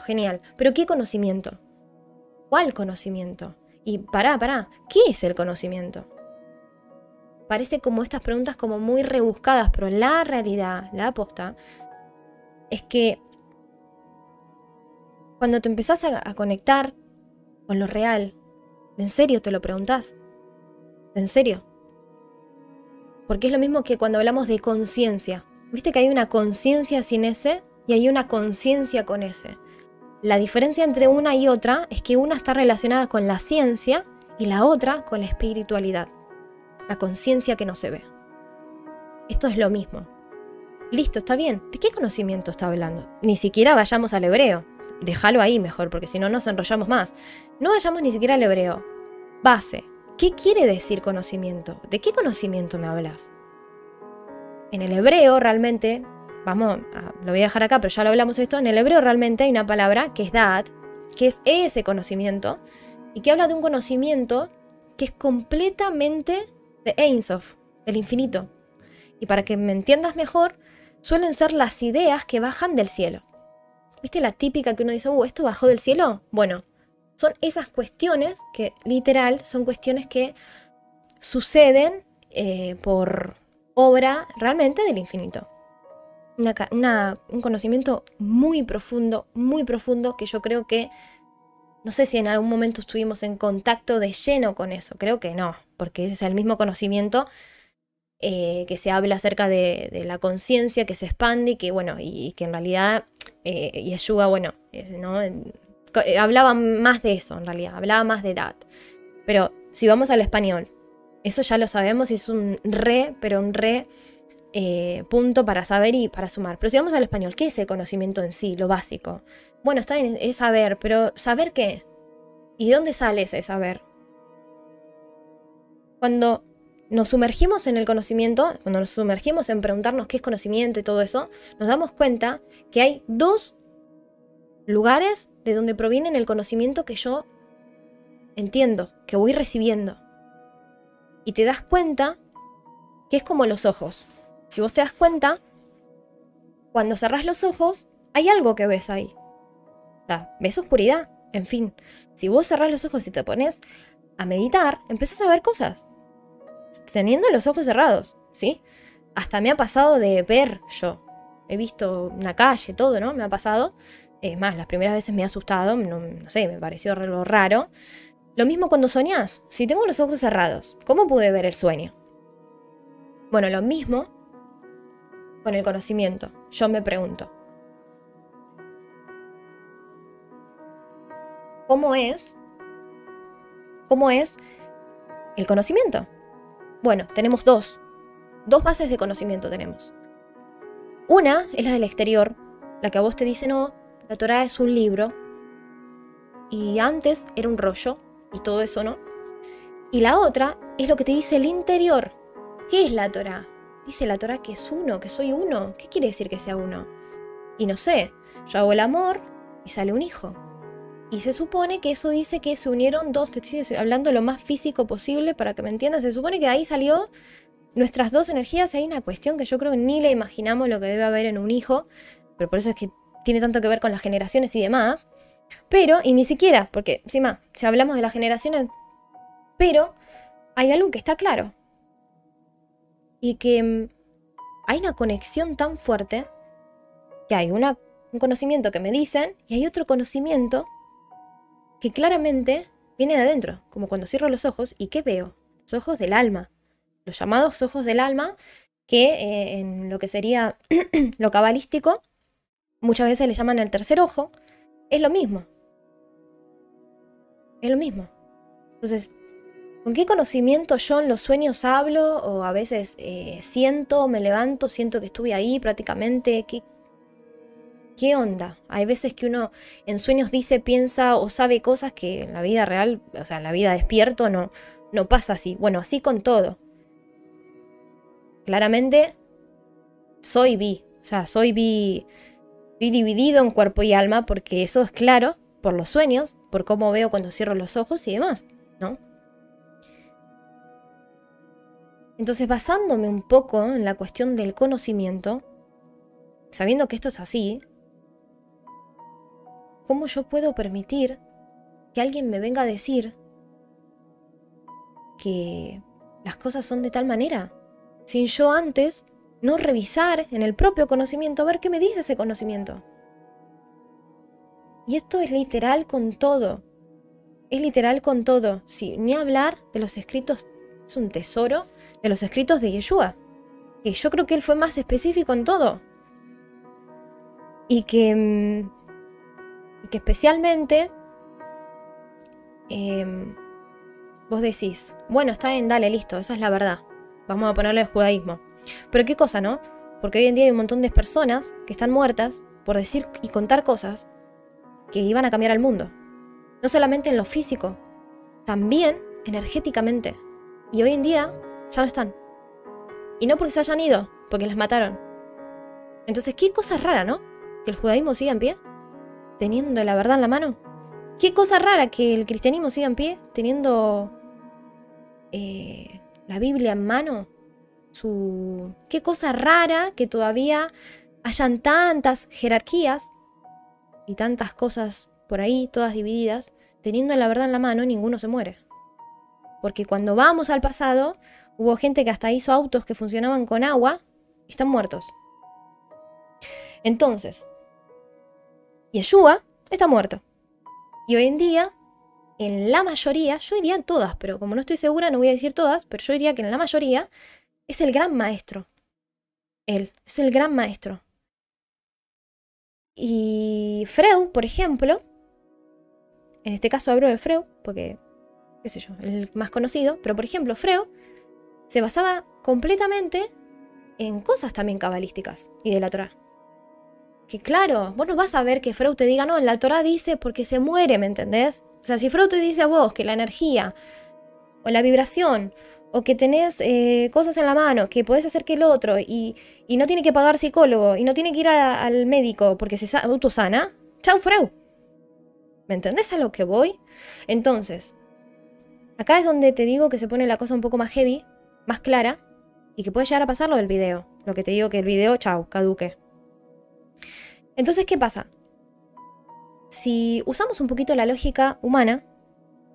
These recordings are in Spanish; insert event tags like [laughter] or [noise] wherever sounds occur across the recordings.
Genial. Pero ¿qué conocimiento? ¿Cuál conocimiento? Y pará, pará, ¿qué es el conocimiento? Parece como estas preguntas como muy rebuscadas, pero la realidad, la aposta, es que cuando te empezás a, a conectar con lo real, ¿en serio te lo preguntás? ¿En serio? Porque es lo mismo que cuando hablamos de conciencia. Viste que hay una conciencia sin ese y hay una conciencia con ese. La diferencia entre una y otra es que una está relacionada con la ciencia y la otra con la espiritualidad, la conciencia que no se ve. Esto es lo mismo. Listo, está bien. ¿De qué conocimiento está hablando? Ni siquiera vayamos al hebreo. Déjalo ahí mejor, porque si no nos enrollamos más. No vayamos ni siquiera al hebreo. Base. ¿Qué quiere decir conocimiento? ¿De qué conocimiento me hablas? En el hebreo realmente, vamos, lo voy a dejar acá, pero ya lo hablamos esto, en el hebreo realmente hay una palabra que es da'at, que es ese conocimiento, y que habla de un conocimiento que es completamente de Ein Sof, el infinito. Y para que me entiendas mejor, suelen ser las ideas que bajan del cielo. ¿Viste la típica que uno dice, uh, esto bajó del cielo? Bueno, son esas cuestiones que literal son cuestiones que suceden eh, por obra realmente del infinito. Un conocimiento muy profundo, muy profundo, que yo creo que, no sé si en algún momento estuvimos en contacto de lleno con eso, creo que no, porque ese es el mismo conocimiento eh, que se habla acerca de, la conciencia que se expande y que, bueno, y, que en realidad eh, Yeshua, bueno, ¿no? Eh, hablaba más de eso en realidad, hablaba más de edad. Pero si vamos al español, eso ya lo sabemos y es un re, pero un re eh, punto para saber y para sumar. Pero si vamos al español, ¿qué es el conocimiento en sí, lo básico? Bueno, está bien, es saber, pero ¿saber qué? ¿Y de dónde sale ese saber? Cuando nos sumergimos en el conocimiento, cuando nos sumergimos en preguntarnos qué es conocimiento y todo eso, nos damos cuenta que hay dos lugares de donde proviene el conocimiento que yo entiendo, que voy recibiendo. Y te das cuenta que es como los ojos. Si vos te das cuenta, cuando cerrás los ojos, hay algo que ves ahí. O sea, ves oscuridad. En fin, si vos cerrás los ojos y te pones a meditar, empezás a ver cosas. Teniendo los ojos cerrados, ¿sí? Hasta me ha pasado de ver yo. He visto una calle, todo, ¿no? Me ha pasado. Es más, las primeras veces me ha asustado, no, sé, me pareció algo raro. Lo mismo cuando soñás. Si tengo los ojos cerrados, ¿cómo pude ver el sueño? Bueno, lo mismo con el conocimiento. Yo me pregunto. ¿Cómo es? ¿Cómo es el conocimiento? Bueno, tenemos dos. Dos bases de conocimiento tenemos. Una es la del exterior, la que a vos te dice, no, la Torah es un libro y antes era un rollo y todo eso, ¿no? Y la otra es lo que te dice el interior. ¿Qué es la Torah? Dice la Torah que es uno, que soy uno. ¿Qué quiere decir que sea uno? Y no sé, yo hago el amor y sale un hijo. Y se supone que eso dice que se unieron dos, te hablando lo más físico posible para que me entiendas. Se supone que de ahí salió nuestras dos energías. Hay una cuestión que yo creo que ni le imaginamos lo que debe haber en un hijo, pero por eso es que tiene tanto que ver con las generaciones y demás. Pero, y ni siquiera, porque encima, si hablamos de las generaciones, pero hay algo que está claro. Y que mm, hay una conexión tan fuerte que hay un conocimiento que me dicen y hay otro conocimiento que claramente viene de adentro, como cuando cierro los ojos y ¿qué veo? Los ojos del alma, los llamados ojos del alma, que eh, en lo que sería [clears throat] lo cabalístico muchas veces le llaman el tercer ojo, es lo mismo. Es lo mismo. Entonces, ¿con qué conocimiento yo en los sueños hablo? O a veces eh, siento, me levanto, siento que estuve ahí prácticamente. ¿Qué, ¿Qué onda? Hay veces que uno en sueños dice, piensa o sabe cosas que en la vida real, o sea, en la vida despierto no, no pasa así. Bueno, así con todo. Claramente, soy vi. O sea, soy vi Estoy dividido en cuerpo y alma porque eso es claro por los sueños, por cómo veo cuando cierro los ojos y demás, ¿no? Entonces, basándome un poco en la cuestión del conocimiento, sabiendo que esto es así, ¿cómo yo puedo permitir que alguien me venga a decir que las cosas son de tal manera? Sin yo antes no revisar en el propio conocimiento a ver qué me dice ese conocimiento. Y esto es literal con todo. Es literal con todo. Sí, ni hablar de los escritos, es un tesoro de los escritos de Yeshua. Y yo creo que él fue más específico en todo. Y que, mm, que especialmente em, vos decís, bueno, está bien, dale, listo, esa es la verdad. Vamos a ponerle el judaísmo. Pero qué cosa, ¿no? Porque hoy en día hay un montón de personas que están muertas por decir y contar cosas que iban a cambiar al mundo. No solamente en lo físico, también energéticamente. Y hoy en día ya no están. Y no porque se hayan ido, porque las mataron. Entonces, qué cosa rara, ¿no? Que el judaísmo siga en pie, teniendo la verdad en la mano. Qué cosa rara que el cristianismo siga en pie, teniendo eh, la Biblia en mano. Su... Qué cosa rara que todavía hayan tantas jerarquías y tantas cosas por ahí, todas divididas, teniendo la verdad en la mano, ninguno se muere. Porque cuando vamos al pasado, hubo gente que hasta hizo autos que funcionaban con agua y están muertos. Entonces, Yeshua está muerto. Y hoy en día, en la mayoría, yo diría en todas, pero como no estoy segura, no voy a decir todas, pero yo diría que en la mayoría es el gran maestro. Él es el gran maestro. Y Freud, por ejemplo, en este caso hablo de Freud, porque, qué sé yo, el más conocido, pero por ejemplo, Freud se basaba completamente en cosas también cabalísticas y de la Torah. Que claro, vos no vas a ver que Freud te diga, no, la Torah dice porque se muere, ¿me entendés? O sea, si Freud te dice a vos que la energía o la vibración o que tenés eh, cosas en la mano, que podés hacer que el otro y, no tiene que pagar psicólogo y no tiene que ir al médico porque se autosana, chau Freud. ¿Me entendés a lo que voy? Entonces, acá es donde te digo que se pone la cosa un poco más heavy, más clara, y que puede llegar a pasar lo del video. Lo que te digo que el video, chau, caduque. Entonces, ¿qué pasa? Si usamos un poquito la lógica humana,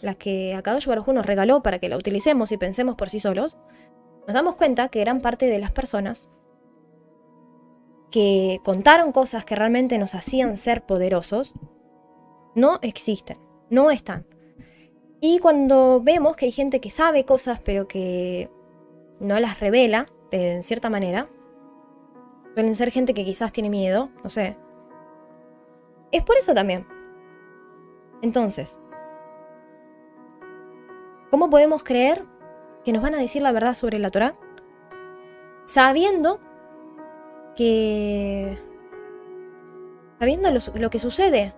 la que Akadosh Baruj nos regaló para que la utilicemos y pensemos por sí solos, nos damos cuenta que gran parte de las personas que contaron cosas que realmente nos hacían ser poderosos, no existen, no están. Y cuando vemos que hay gente que sabe cosas pero que no las revela, de cierta manera, suelen ser gente que quizás tiene miedo, no sé. Es por eso también. Entonces, ¿Cómo podemos creer que nos van a decir la verdad sobre la Torah? Sabiendo que... Sabiendo lo, que sucede.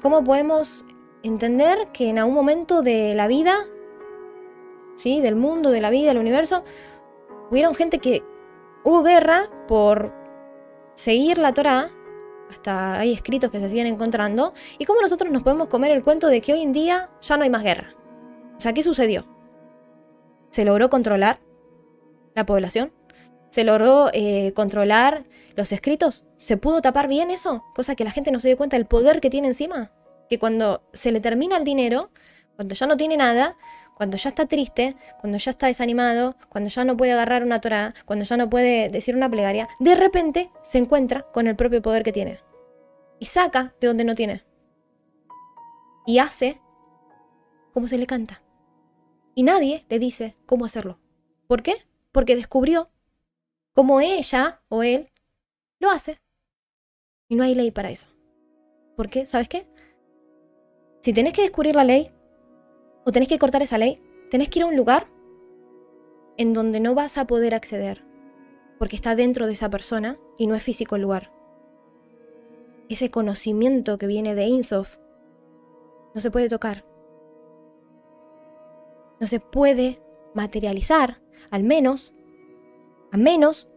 ¿Cómo podemos entender que en algún momento de la vida, ¿sí? del mundo, de la vida, del universo, hubieron gente que hubo guerra por seguir la Torah, hasta hay escritos que se siguen encontrando, y cómo nosotros nos podemos comer el cuento de que hoy en día ya no hay más guerra. O sea, ¿qué sucedió? ¿Se logró controlar la población? ¿Se logró eh, controlar los escritos? ¿Se pudo tapar bien eso? Cosa que la gente no se dio cuenta del poder que tiene encima. Que cuando se le termina el dinero, cuando ya no tiene nada, cuando ya está triste, cuando ya está desanimado, cuando ya no puede agarrar una Torah, cuando ya no puede decir una plegaria, de repente se encuentra con el propio poder que tiene. Y saca de donde no tiene. Y hace como se le canta y nadie le dice cómo hacerlo. ¿Por qué? Porque descubrió cómo ella o él lo hace. Y no hay ley para eso. ¿Por qué? ¿Sabes qué? Si tenés que descubrir la ley o tenés que cortar esa ley, tenés que ir a un lugar en donde no vas a poder acceder, porque está dentro de esa persona y no es físico el lugar. Ese conocimiento que viene de Insof no se puede tocar, no se puede materializar, al menos, a menos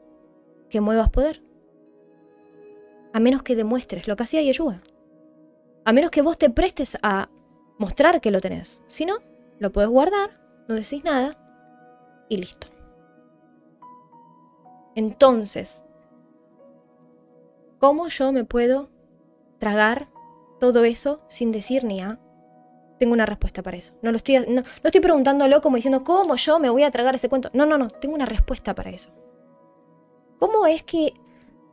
que muevas poder. A menos que demuestres lo que hacía Yeshua. A menos que vos te prestes a mostrar que lo tenés. Si no, lo puedes guardar, no decís nada y listo. Entonces, ¿cómo yo me puedo tragar todo eso sin decir ni a, tengo una respuesta para eso. No lo estoy, no, no estoy preguntándolo como diciendo, ¿cómo yo me voy a tragar ese cuento? No, no, no, tengo una respuesta para eso. ¿Cómo es que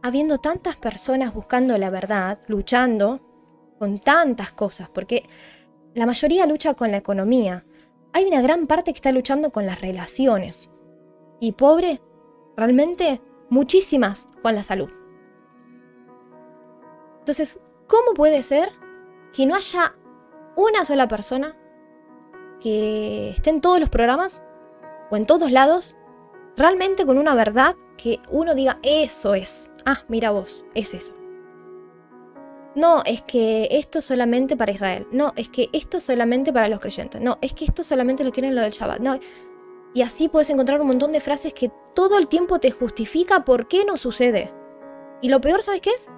habiendo tantas personas buscando la verdad, luchando con tantas cosas, porque la mayoría lucha con la economía, hay una gran parte que está luchando con las relaciones. Y pobre, realmente muchísimas con la salud. Entonces, ¿cómo puede ser que no haya una sola persona que esté en todos los programas o en todos lados, realmente con una verdad que uno diga, eso es. Ah, mira vos, es eso. No, es que esto es solamente para Israel. No, es que esto es solamente para los creyentes. No, es que esto solamente lo tienen lo del Shabbat. No. Y así puedes encontrar un montón de frases que todo el tiempo te justifica por qué no sucede. Y lo peor, ¿sabes qué es?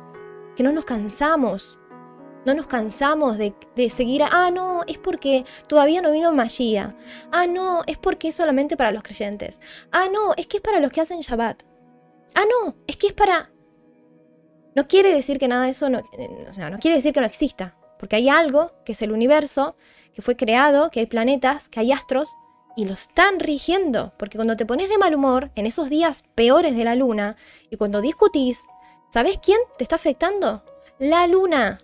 Que no nos cansamos no nos cansamos de, seguir, ah, no, es porque todavía no vino Magia. Ah, no, es porque es solamente para los creyentes. Ah, no, es que es para los que hacen Shabbat. Ah, no, es que es para... No quiere decir que nada de eso, no, eh, o sea, no quiere decir que no exista. Porque hay algo, que es el universo, que fue creado, que hay planetas, que hay astros, y lo están rigiendo. Porque cuando te pones de mal humor, en esos días peores de la luna, y cuando discutís, ¿sabes quién te está afectando? La luna.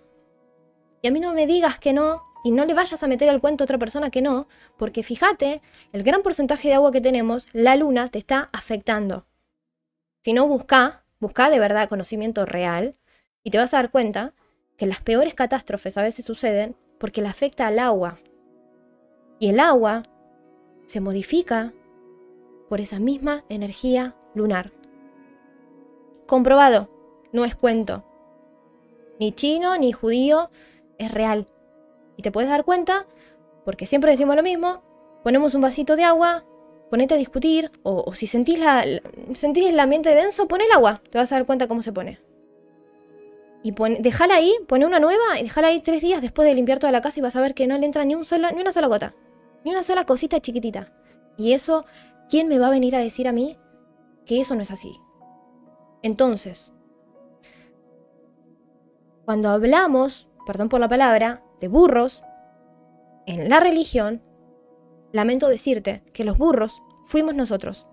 Y a mí no me digas que no y no le vayas a meter al cuento a otra persona que no, porque fíjate, el gran porcentaje de agua que tenemos, la luna te está afectando. Si no, busca, busca de verdad conocimiento real y te vas a dar cuenta que las peores catástrofes a veces suceden porque le afecta al agua. Y el agua se modifica por esa misma energía lunar. Comprobado, no es cuento. Ni chino, ni judío, es real. Y te puedes dar cuenta, porque siempre decimos lo mismo, ponemos un vasito de agua, ponete a discutir, o, si sentís, la, sentís el ambiente denso, pon el agua, te vas a dar cuenta cómo se pone. Y pon, dejala ahí, pone una nueva y dejala ahí tres días después de limpiar toda la casa y vas a ver que no le entra ni, un solo, ni una sola gota, ni una sola cosita chiquitita. Y eso, ¿quién me va a venir a decir a mí que eso no es así? Entonces, cuando hablamos perdón por la palabra, de burros en la religión, lamento decirte que los burros fuimos nosotros.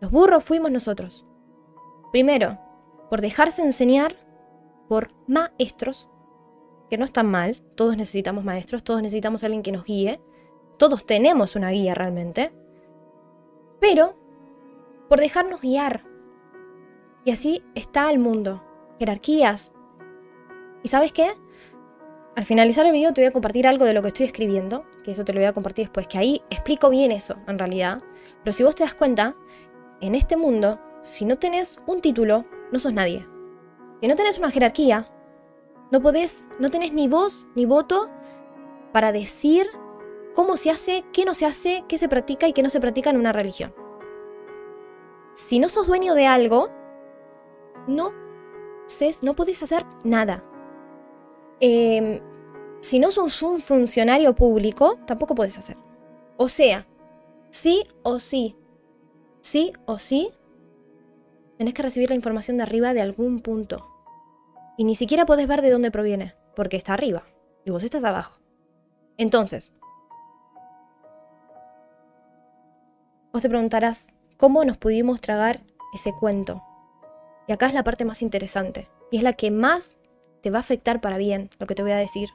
Los burros fuimos nosotros. Primero, por dejarse enseñar por maestros, que no están mal, todos necesitamos maestros, todos necesitamos alguien que nos guíe, todos tenemos una guía realmente, pero por dejarnos guiar. Y así está el mundo. Jerarquías, ¿Y sabes qué? Al finalizar el video te voy a compartir algo de lo que estoy escribiendo, que eso te lo voy a compartir después, que ahí explico bien eso, en realidad. Pero si vos te das cuenta, en este mundo, si no tenés un título, no sos nadie. Si no tenés una jerarquía, no podés, no tenés ni voz ni voto para decir cómo se hace, qué no se hace, qué se practica y qué no se practica en una religión. Si no sos dueño de algo, no, no podés hacer nada. Em, si no sos un funcionario público, tampoco puedes hacer. O sea, sí o sí, sí o sí, tenés que recibir la información de arriba de algún punto. Y ni siquiera podés ver de dónde proviene, porque está arriba y vos estás abajo. Entonces, vos te preguntarás, ¿cómo nos pudimos tragar ese cuento? Y acá es la parte más interesante, y es la que más te va a afectar para bien lo que te voy a decir.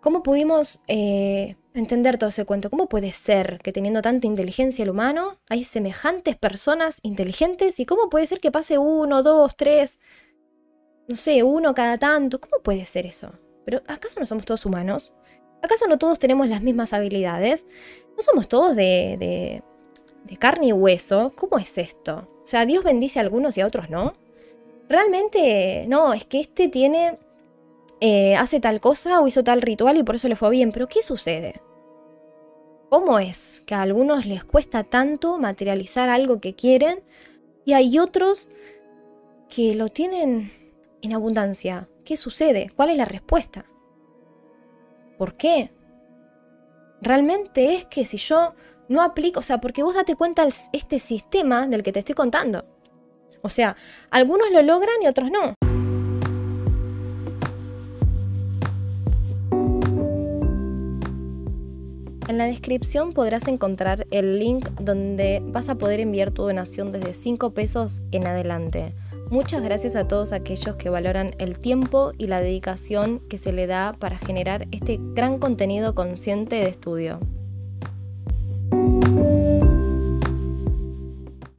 ¿Cómo pudimos eh, entender todo ese cuento? ¿Cómo puede ser que teniendo tanta inteligencia el humano hay semejantes personas inteligentes? ¿Y cómo puede ser que pase uno, dos, tres, no sé, uno cada tanto? ¿Cómo puede ser eso? ¿Pero acaso no somos todos humanos? ¿Acaso no todos tenemos las mismas habilidades? ¿No somos todos de, de, de carne y hueso? ¿Cómo es esto? O sea, Dios bendice a algunos y a otros no. Realmente, no, es que este tiene, eh, hace tal cosa o hizo tal ritual y por eso le fue bien, pero ¿qué sucede? ¿Cómo es que a algunos les cuesta tanto materializar algo que quieren y hay otros que lo tienen en abundancia? ¿Qué sucede? ¿Cuál es la respuesta? ¿Por qué? Realmente es que si yo no aplico, o sea, porque vos date cuenta este sistema del que te estoy contando. O sea, algunos lo logran y otros no. En la descripción podrás encontrar el link donde vas a poder enviar tu donación desde 5 pesos en adelante. Muchas gracias a todos aquellos que valoran el tiempo y la dedicación que se le da para generar este gran contenido consciente de estudio.